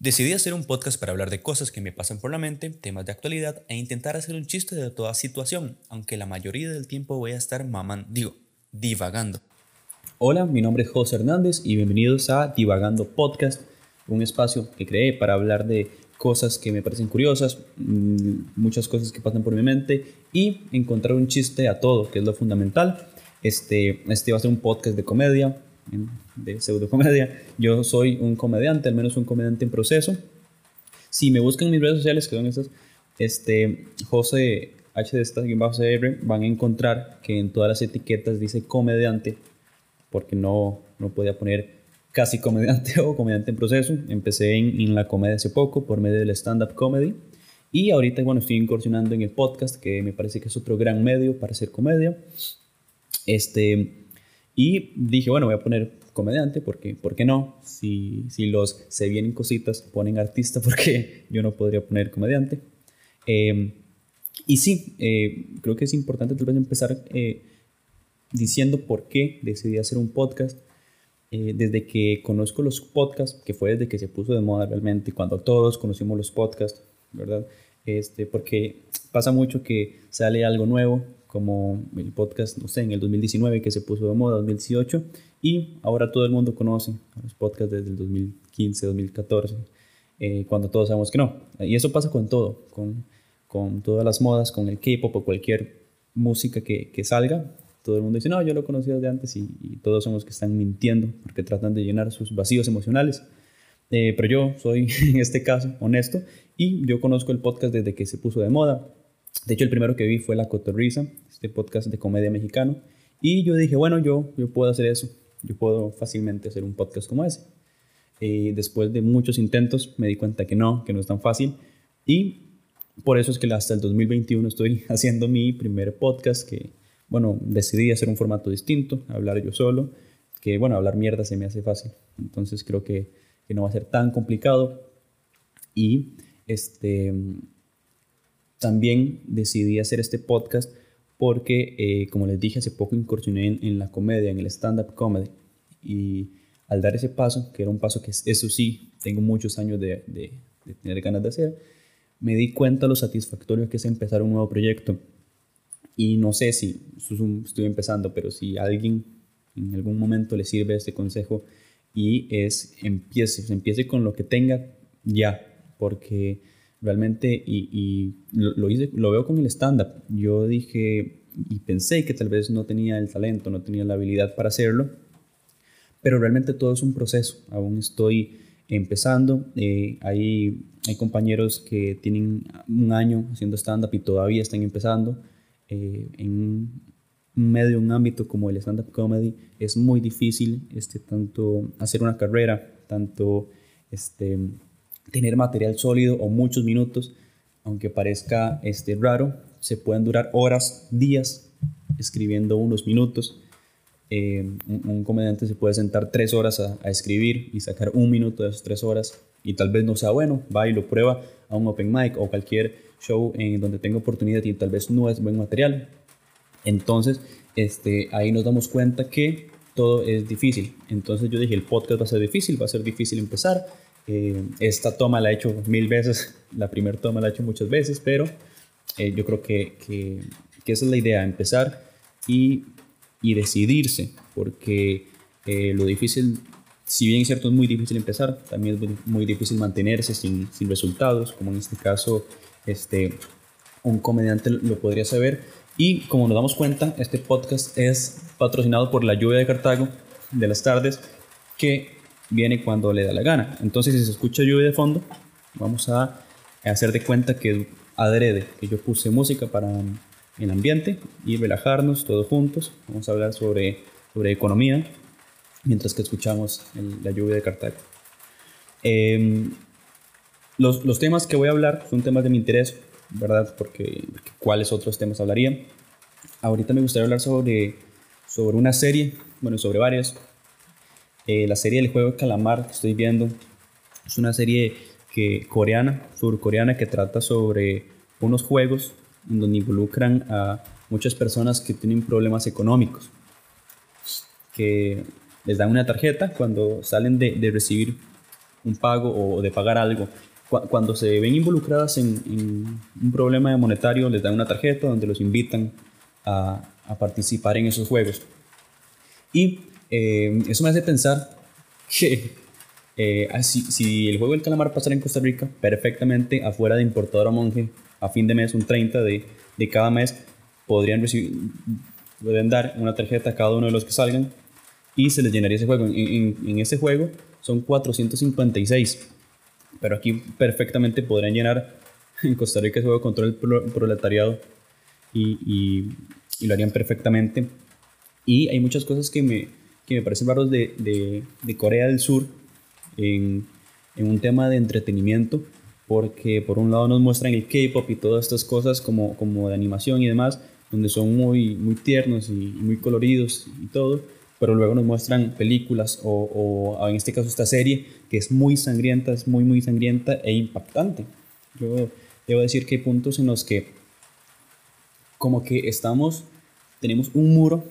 Decidí hacer un podcast para hablar de cosas que me pasan por la mente, temas de actualidad e intentar hacer un chiste de toda situación, aunque la mayoría del tiempo voy a estar mamando, digo, divagando. Hola, mi nombre es José Hernández y bienvenidos a Divagando Podcast, un espacio que creé para hablar de cosas que me parecen curiosas, mm, muchas cosas que pasan por mi mente y encontrar un chiste a todo, que es lo fundamental. Este, este va a ser un podcast de comedia, de pseudocomedia. Yo soy un comediante, al menos un comediante en proceso. Si me buscan en mis redes sociales, que son estas, este, José H de CR, van a encontrar que en todas las etiquetas dice comediante, porque no, no podía poner casi comediante o comediante en proceso. Empecé en, en la comedia hace poco por medio del stand-up comedy. Y ahorita, bueno, estoy incursionando en el podcast, que me parece que es otro gran medio para hacer comedia. Este, y dije, bueno, voy a poner comediante, porque, ¿por qué no? Si, si los se vienen cositas, ponen artista, porque yo no podría poner comediante. Em, y sí, eh, creo que es importante tal vez empezar eh, diciendo por qué decidí hacer un podcast. Eh, desde que conozco los podcasts, que fue desde que se puso de moda realmente, cuando todos conocimos los podcasts, ¿verdad? Este, porque pasa mucho que sale algo nuevo como el podcast, no sé, en el 2019 que se puso de moda, 2018, y ahora todo el mundo conoce los podcasts desde el 2015, 2014, eh, cuando todos sabemos que no. Y eso pasa con todo, con, con todas las modas, con el K-pop o cualquier música que, que, salga. Todo el mundo dice, no, yo lo conocí desde antes y, todos somos que están mintiendo porque tratan de llenar sus vacíos emocionales. Eh, pero yo soy, en este caso, honesto y yo conozco el podcast desde que se puso de moda. De hecho, el primero que vi fue La Cotorrisa, este podcast de comedia mexicano. Y yo dije, bueno, yo, yo puedo hacer eso. Yo puedo fácilmente hacer un podcast como ese. Y después de muchos intentos me di cuenta que no, que no es tan fácil. Y por eso es que hasta el 2021 estoy haciendo mi primer podcast que, bueno, decidí hacer un formato distinto, hablar yo solo, que, bueno, hablar mierda se me hace fácil. Entonces creo que, que no va a ser tan complicado. Y este también decidí hacer este podcast porque, eh, como les dije, hace poco incursioné en, la comedia, en el stand-up comedy. Y al dar ese paso, que era un paso que eso sí, tengo muchos años de, tener ganas de hacer, me di cuenta lo satisfactorio que es empezar un nuevo proyecto. Y no sé si estoy empezando, pero si alguien en algún momento le sirve este consejo y es empiece, empiece con lo que tenga ya, porque realmente, y, lo, hice, lo veo con el stand-up. Yo dije y pensé que tal vez no tenía el talento, no tenía la habilidad para hacerlo, pero realmente todo es un proceso. Aún estoy empezando. Eh, hay, hay compañeros que tienen un año haciendo stand-up y todavía están empezando. Eh, en un medio, un ámbito como el stand-up comedy, es muy difícil este, tanto hacer una carrera, tanto este, tener material sólido o muchos minutos, aunque parezca este, raro, se pueden durar horas, días escribiendo unos minutos. Eh, un, comediante se puede sentar tres horas a, escribir y sacar un minuto de esas tres horas y tal vez no sea bueno, va y lo prueba a un open mic o cualquier show en donde tenga oportunidad y tal vez no es buen material. Entonces, este, ahí nos damos cuenta que todo es difícil. Entonces yo dije, el podcast va a ser difícil, va a ser difícil empezar, eh, esta toma la he hecho mil veces, la primera toma la he hecho muchas veces, pero eh, yo creo que, que, esa es la idea, empezar y, y decidirse, porque eh, lo difícil, si bien es cierto, es muy difícil empezar, también es muy, muy difícil mantenerse sin, sin, resultados, como en este caso este, un comediante lo podría saber. Y como nos damos cuenta, este podcast es patrocinado por la lluvia de Cartago de las tardes, que viene cuando le da la gana. Entonces, si se escucha lluvia de fondo, vamos a hacer de cuenta que adrede, que yo puse música para el ambiente y relajarnos todos juntos. Vamos a hablar sobre, sobre economía mientras que escuchamos la lluvia de Cartago. Em, los, los, temas que voy a hablar son temas de mi interés, ¿verdad? Porque, ¿cuáles otros temas hablaría? Ahorita me gustaría hablar sobre, sobre una serie, bueno, sobre varias, eh, la serie del juego de calamar que estoy viendo es una serie que, coreana, surcoreana, que trata sobre unos juegos en donde involucran a muchas personas que tienen problemas económicos, que les dan una tarjeta cuando salen de, recibir un pago o de pagar algo. Cuando se ven involucradas en, un problema monetario, les dan una tarjeta donde los invitan a, participar en esos juegos. Y eh, eso me hace pensar que eh, si, el juego del calamar pasara en Costa Rica, perfectamente afuera de importador a monje, a fin de mes, un 30 de, de cada mes, podrían recibir, pueden dar una tarjeta a cada uno de los que salgan y se les llenaría ese juego. En, en, ese juego son 456, pero aquí perfectamente podrían llenar en Costa Rica ese juego contra el proletariado y, y, y, lo harían perfectamente. Y hay muchas cosas que me, que me parecen raros de, de, de Corea del Sur en, en un tema de entretenimiento porque por un lado nos muestran el K-pop y todas estas cosas como, como de animación y demás, donde son muy, muy tiernos y muy coloridos y todo, pero luego nos muestran películas o, o, en este caso esta serie que es muy sangrienta, es muy muy sangrienta e impactante. Yo debo decir que hay puntos en los que como que estamos, tenemos un muro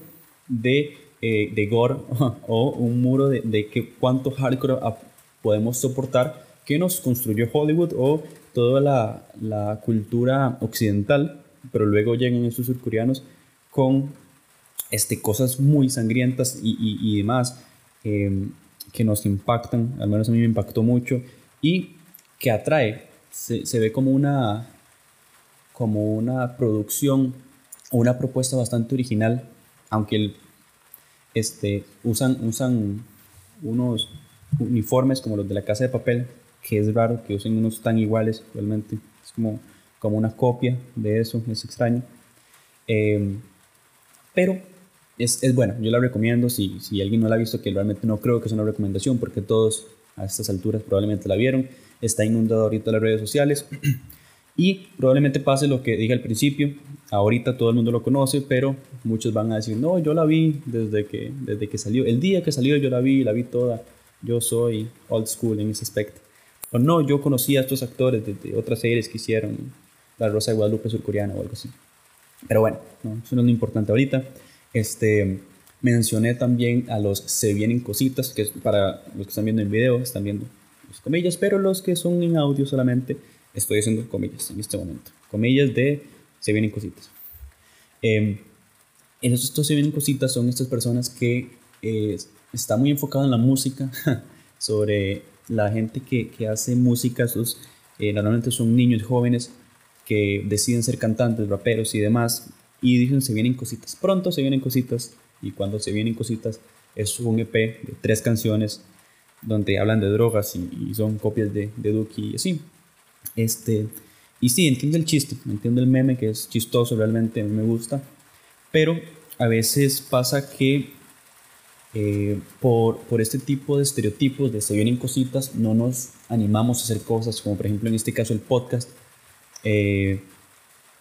de, eh, de gore o un muro de, de que cuánto hardcore podemos soportar que nos construyó Hollywood o toda la, la cultura occidental, pero luego llegan estos surcoreanos con este, cosas muy sangrientas y, y, demás em, que nos impactan, al menos a mí me impactó mucho, y que atrae, se, se ve como una, como una producción una propuesta bastante original, aunque el, este, usan, usan unos uniformes como los de la casa de papel, que es raro que usen unos tan iguales realmente. Es como, como una copia de eso, es extraño. Em, pero es, es, bueno, yo la recomiendo. Si, si alguien no la ha visto, que realmente no creo que es una recomendación, porque todos a estas alturas probablemente la vieron. Está inundado ahorita las redes sociales. Y probablemente pase lo que dije al principio. Ahorita todo el mundo lo conoce, pero muchos van a decir, no, yo la vi desde que, desde que salió. El día que salió yo la vi, la vi toda. Yo soy old school en ese aspecto. O no, yo conocía a estos actores de, otras series que hicieron, La Rosa de Guadalupe surcoreana o algo así. Pero bueno, eso no es lo importante ahorita. Este, mencioné también a los Se Vienen Cositas, que para los que están viendo en video, están viendo las comillas, pero los que son en audio solamente, estoy haciendo comillas en este momento. Comillas de Se Vienen Cositas. Eh, en estos Se Vienen Cositas son estas personas que eh, están muy enfocadas en la música, sobre la gente que, que hace música, esos, eh, normalmente son niños jóvenes que deciden ser cantantes, raperos y demás, y dicen se vienen cositas, pronto se vienen cositas, y cuando se vienen cositas es un EP de tres canciones donde hablan de drogas y, son copias de, de Duki y así. Este, y sí, entiendo el chiste, entiendo el meme que es chistoso, realmente me gusta, pero a veces pasa que eh, por, por, este tipo de estereotipos de se vienen cositas, no nos animamos a hacer cosas, como por ejemplo en este caso el podcast. Eh,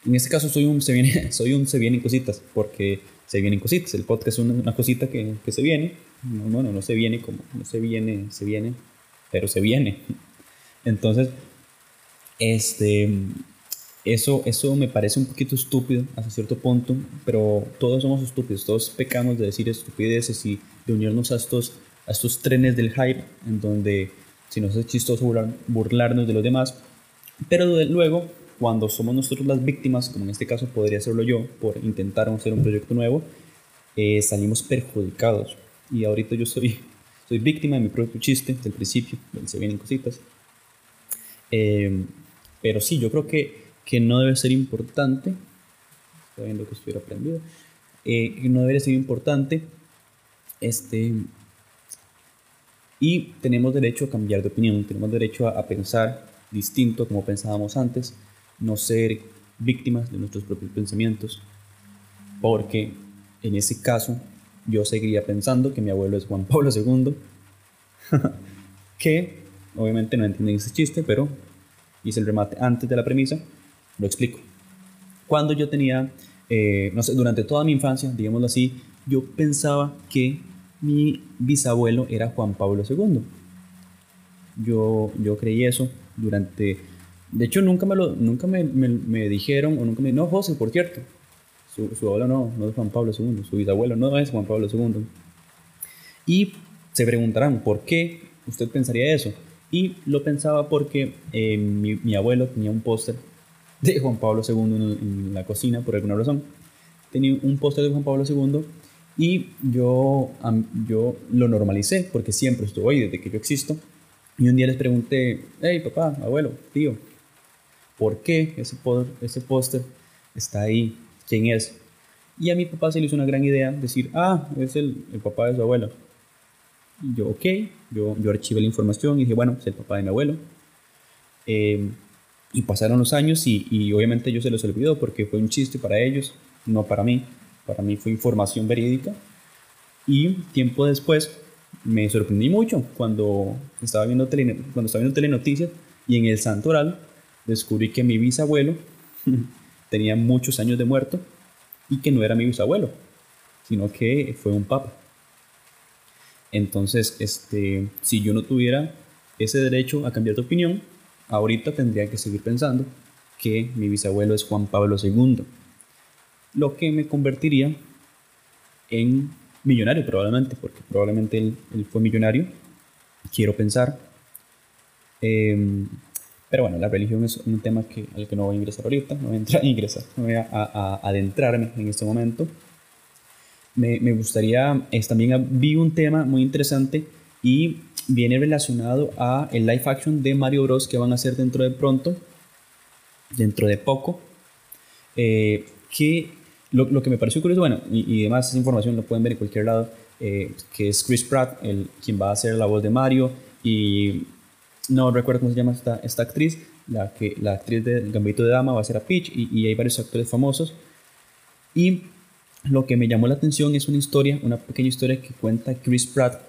en este caso soy un se, viene, soy un se vienen cositas, porque se vienen cositas. El podcast es una, cosita que, que, se viene. bueno, no se viene como, no se viene, se viene, pero se viene. Entonces, este, eso, eso me parece un poquito estúpido hasta cierto punto, pero todos somos estúpidos, todos pecamos de decir estupideces y de unirnos a estos, a estos trenes del hype, en donde si nos es chistoso burlarnos de los demás, pero luego, cuando somos nosotros las víctimas, como en este caso podría serlo yo, por intentar hacer un proyecto nuevo, eh, salimos perjudicados. Y ahorita yo soy, soy víctima de mi propio chiste, desde el principio, donde se vienen cositas. Eh, pero sí, yo creo que, que no debe ser importante, sabiendo que estuviera aprendido, eh, que no debe ser importante este, y tenemos derecho a cambiar de opinión, tenemos derecho a, pensar distinto como pensábamos antes, no ser víctimas de nuestros propios pensamientos, porque en ese caso yo seguiría pensando que mi abuelo es Juan Pablo II, que obviamente no entienden ese chiste, pero hice el remate antes de la premisa, lo explico. Cuando yo tenía, eh, no sé, durante toda mi infancia, digámoslo así, yo pensaba que mi bisabuelo era Juan Pablo II. Yo, yo creí eso durante... De hecho, nunca me, lo, nunca me, me, dijeron, o nunca me... No, José, por cierto. Su, su, abuelo no, no es Juan Pablo II. Su bisabuelo no es Juan Pablo II. Y se preguntarán, ¿por qué usted pensaría eso? Y lo pensaba porque eh, mi, abuelo tenía un póster de Juan Pablo II en, la cocina, por alguna razón. Tenía un póster de Juan Pablo II y yo, yo lo normalicé porque siempre estuvo ahí desde que yo existo. Y un día les pregunté, hey papá, abuelo, tío, ¿por qué ese, ese póster está ahí? ¿Quién es? Y a mi papá se le hizo una gran idea decir, ah, es el, papá de su abuelo. Y yo, ok, yo, yo archivé la información y dije, bueno, es el papá de mi abuelo. Eh, y pasaron los años y, obviamente yo se los olvidó porque fue un chiste para ellos, no para mí. Para mí fue información verídica. Y tiempo después me sorprendí mucho cuando estaba viendo, tele, cuando estaba viendo telenoticias y en el santoral descubrí que mi bisabuelo tenía muchos años de muerto y que no era mi bisabuelo, sino que fue un papa. Entonces, este, si yo no tuviera ese derecho a cambiar de opinión, ahorita tendría que seguir pensando que mi bisabuelo es Juan Pablo II, lo que me convertiría en millonario probablemente, porque probablemente él, fue millonario, quiero pensar. Em, pero bueno, la religión es un tema que, al que no voy a ingresar ahorita, no voy a, entrar, ingresar, no voy a, adentrarme en este momento. Me, me gustaría, es, también vi un tema muy interesante y viene relacionado a el live action de Mario Bros que van a hacer dentro de pronto, dentro de poco, eh, que lo, lo, que me pareció curioso, bueno, y, y, demás esa información lo pueden ver en cualquier lado, eh, que es Chris Pratt, el, quien va a hacer la voz de Mario, y no recuerdo cómo se llama esta, esta actriz, la, que, la actriz de Gambito de Dama va a ser a Peach, y, y hay varios actores famosos. Y lo que me llamó la atención es una historia, una pequeña historia que cuenta Chris Pratt,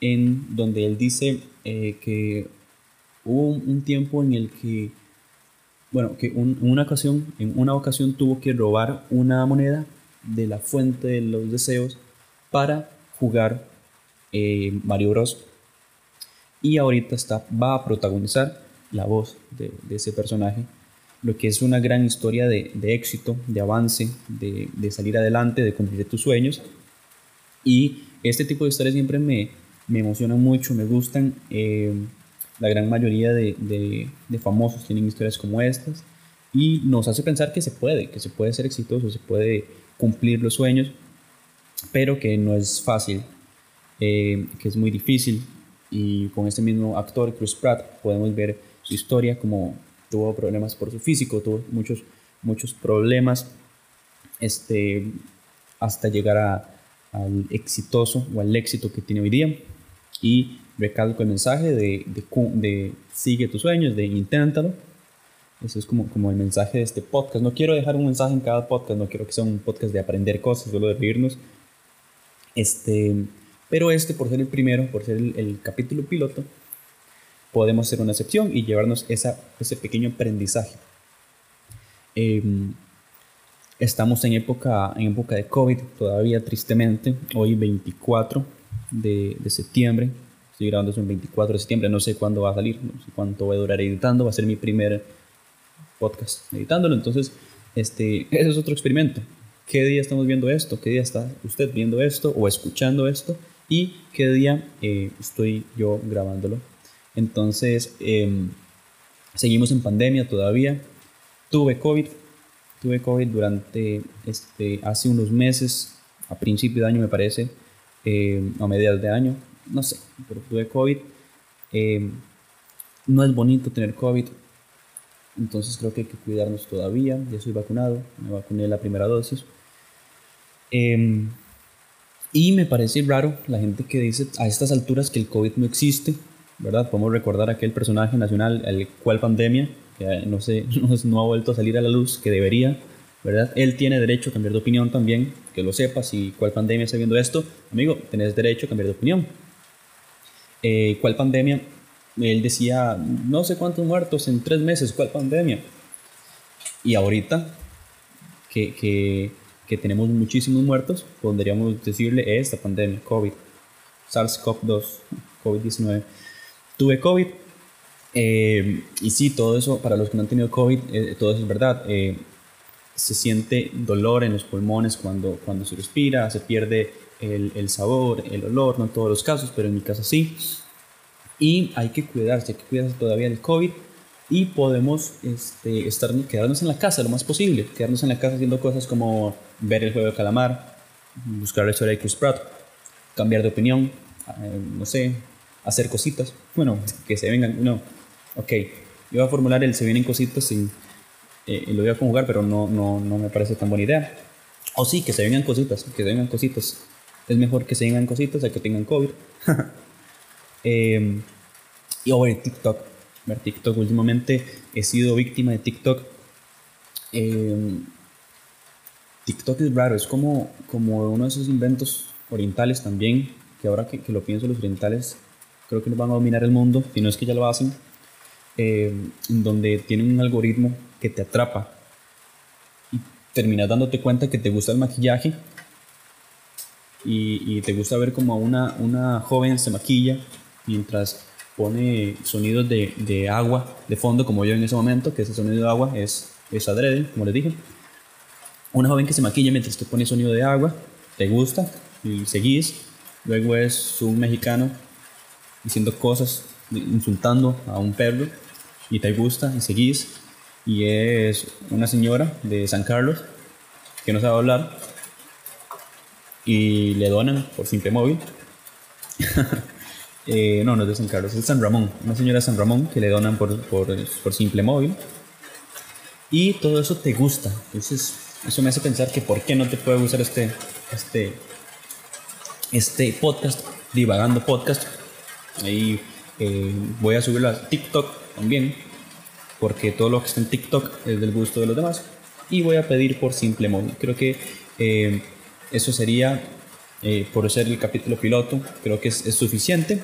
en donde él dice eh, que hubo un, tiempo en el que, bueno, que un, una ocasión, en una ocasión tuvo que robar una moneda de la fuente de los deseos para jugar eh, Mario Bros. Y ahorita está, va a protagonizar la voz de, de ese personaje lo que es una gran historia de, de éxito, de avance, de, de, salir adelante, de cumplir tus sueños. Y este tipo de historias siempre me, me emocionan mucho, me gustan. Eh, la gran mayoría de, de, famosos tienen historias como estas y nos hace pensar que se puede, que se puede ser exitoso, se puede cumplir los sueños, pero que no es fácil, eh, que es muy difícil. Y con este mismo actor, Chris Pratt, podemos ver su historia como tuvo problemas por su físico, tuvo muchos, muchos problemas este, hasta llegar a, al exitoso o al éxito que tiene hoy día. Y recalco el mensaje de, de, de sigue tus sueños, de inténtalo. Eso es como, como el mensaje de este podcast. No quiero dejar un mensaje en cada podcast, no quiero que sea un podcast de aprender cosas, solo de reírnos. Este, pero este, por ser el primero, por ser el, el capítulo piloto, podemos hacer una excepción y llevarnos esa, ese pequeño aprendizaje. Eh, estamos en época, en época de COVID todavía, tristemente. Hoy 24 de, septiembre. Estoy grabando eso en 24 de septiembre. No sé cuándo va a salir, no sé cuánto voy a durar editando. Va a ser mi primer podcast editándolo. Entonces, este, ese es otro experimento. ¿Qué día estamos viendo esto? ¿Qué día está usted viendo esto o escuchando esto? ¿Y qué día eh, estoy yo grabándolo? Entonces, eh, seguimos en pandemia todavía. Tuve COVID, tuve COVID durante, este, hace unos meses, a principio de año me parece, eh, a mediados de año, no sé, pero tuve COVID. Eh, no es bonito tener COVID, entonces creo que hay que cuidarnos todavía. Ya soy vacunado, me vacuné la primera dosis. Eh, y me parece raro la gente que dice a estas alturas que el COVID no existe, ¿verdad? Podemos recordar aquel personaje nacional, el cual pandemia, que no, sé, no, ha vuelto a salir a la luz, que debería, ¿verdad? Él tiene derecho a cambiar de opinión también, que lo sepas, y cuál pandemia está viendo esto, amigo, tenés derecho a cambiar de opinión. Eh, ¿Cuál pandemia? Él decía, no sé cuántos muertos en tres meses, ¿cuál pandemia? Y ahorita, que, que, que tenemos muchísimos muertos, podríamos decirle esta pandemia, COVID, SARS-CoV-2, COVID-19 tuve COVID. Eh, y sí, todo eso, para los que no han tenido COVID, eh, todo eso es verdad. Eh, se siente dolor en los pulmones cuando, cuando se respira, se pierde el, el, sabor, el olor, no en todos los casos, pero en mi caso sí. Y hay que cuidarse, hay que cuidarse todavía del COVID y podemos este, estar, quedarnos en la casa lo más posible, quedarnos en la casa haciendo cosas como ver el juego de calamar, buscar la historia de Chris Pratt, cambiar de opinión, eh, no sé, hacer cositas. Bueno, que se vengan, no, ok, yo voy a formular el se vienen cositas sin, eh, lo voy a conjugar, pero no, no, no me parece tan buena idea. O sí, que se vengan cositas, que se vengan cositas. Es mejor que se vengan cositas a que tengan COVID. eh, y o ver TikTok. Ver TikTok. Últimamente he sido víctima de TikTok. Eh, TikTok es raro, es como, como uno de esos inventos orientales también, que ahora que, que lo pienso, los orientales creo que nos van a dominar el mundo, si no es que ya lo hacen, eh, donde tienen un algoritmo que te atrapa y terminas dándote cuenta que te gusta el maquillaje y, te gusta ver como una, una joven se maquilla mientras pone sonidos de, de, agua de fondo, como yo en ese momento, que ese sonido de agua es, es adrede, como les dije. Una joven que se maquilla mientras te pone sonido de agua, te gusta y seguís. Luego es un mexicano diciendo cosas, insultando a un perro y te gusta y seguís. Y es una señora de San Carlos que no sabe hablar y le donan por simple móvil. eh, no, no es de San Carlos, es de San Ramón. Una señora de San Ramón que le donan por, por, por simple móvil. Y todo eso te gusta. Entonces, eso me hace pensar que por qué no te puede gustar este, este, este podcast, divagando podcast. Ahí eh, voy a subirlo a TikTok también, porque todo lo que está en TikTok es del gusto de los demás. Y voy a pedir por simple móvil. Creo que eh, eso sería, eh, por ser el capítulo piloto, creo que es, suficiente.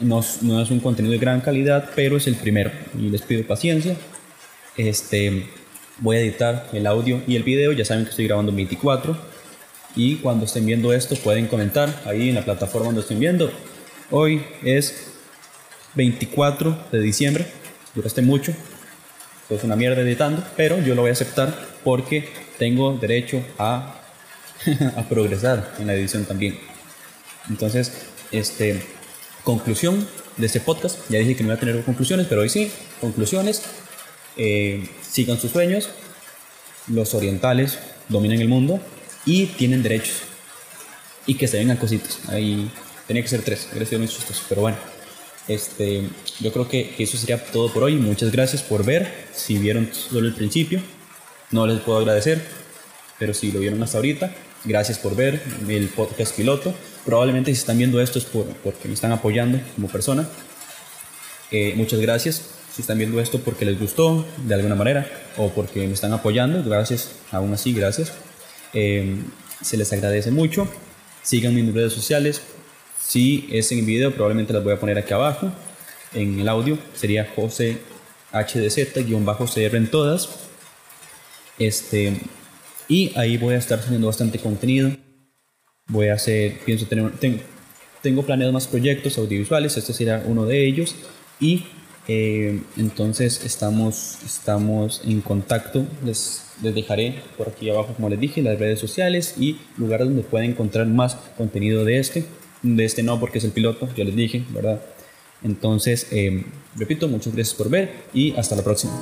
No, no, es un contenido de gran calidad, pero es el primero. Y les pido paciencia. Este, voy a editar el audio y el video. Ya saben que estoy grabando 24. Y cuando estén viendo esto, pueden comentar ahí en la plataforma donde estén viendo. Hoy es 24 de diciembre. Duraste mucho. Es una mierda editando, pero yo lo voy a aceptar porque tengo derecho a, a progresar en la edición también. Entonces, este, conclusión de este podcast. Ya dije que no voy a tener conclusiones, pero hoy sí, conclusiones. Eh, sigan sus sueños. Los orientales dominan el mundo y tienen derechos. Y que se vengan cositas. Ahí tenía que ser tres, hubiera sido muy chistoso, pero bueno. Este, yo creo que, eso sería todo por hoy. Muchas gracias por ver. Si vieron solo el principio, no les puedo agradecer, pero si lo vieron hasta ahorita, gracias por ver el podcast piloto. Probablemente si están viendo esto es por, porque me están apoyando como persona. Eh, muchas gracias. Si están viendo esto porque les gustó de alguna manera o porque me están apoyando, gracias. Aún así, gracias. Eh, se les agradece mucho. Síganme en mis redes sociales. Si es en video, probablemente las voy a poner aquí abajo. En el audio sería José HDZ-CR en todas. Este, y ahí voy a estar teniendo bastante contenido. Voy a hacer, pienso tener, tengo, tengo planeado más proyectos audiovisuales, este será uno de ellos. Y eh, entonces estamos, estamos en contacto. Les, les dejaré por aquí abajo, como les dije, las redes sociales y lugares donde pueden encontrar más contenido de este. De este no, porque es el piloto, ya les dije, ¿verdad? Entonces, eh, repito, muchas gracias por ver y hasta la próxima.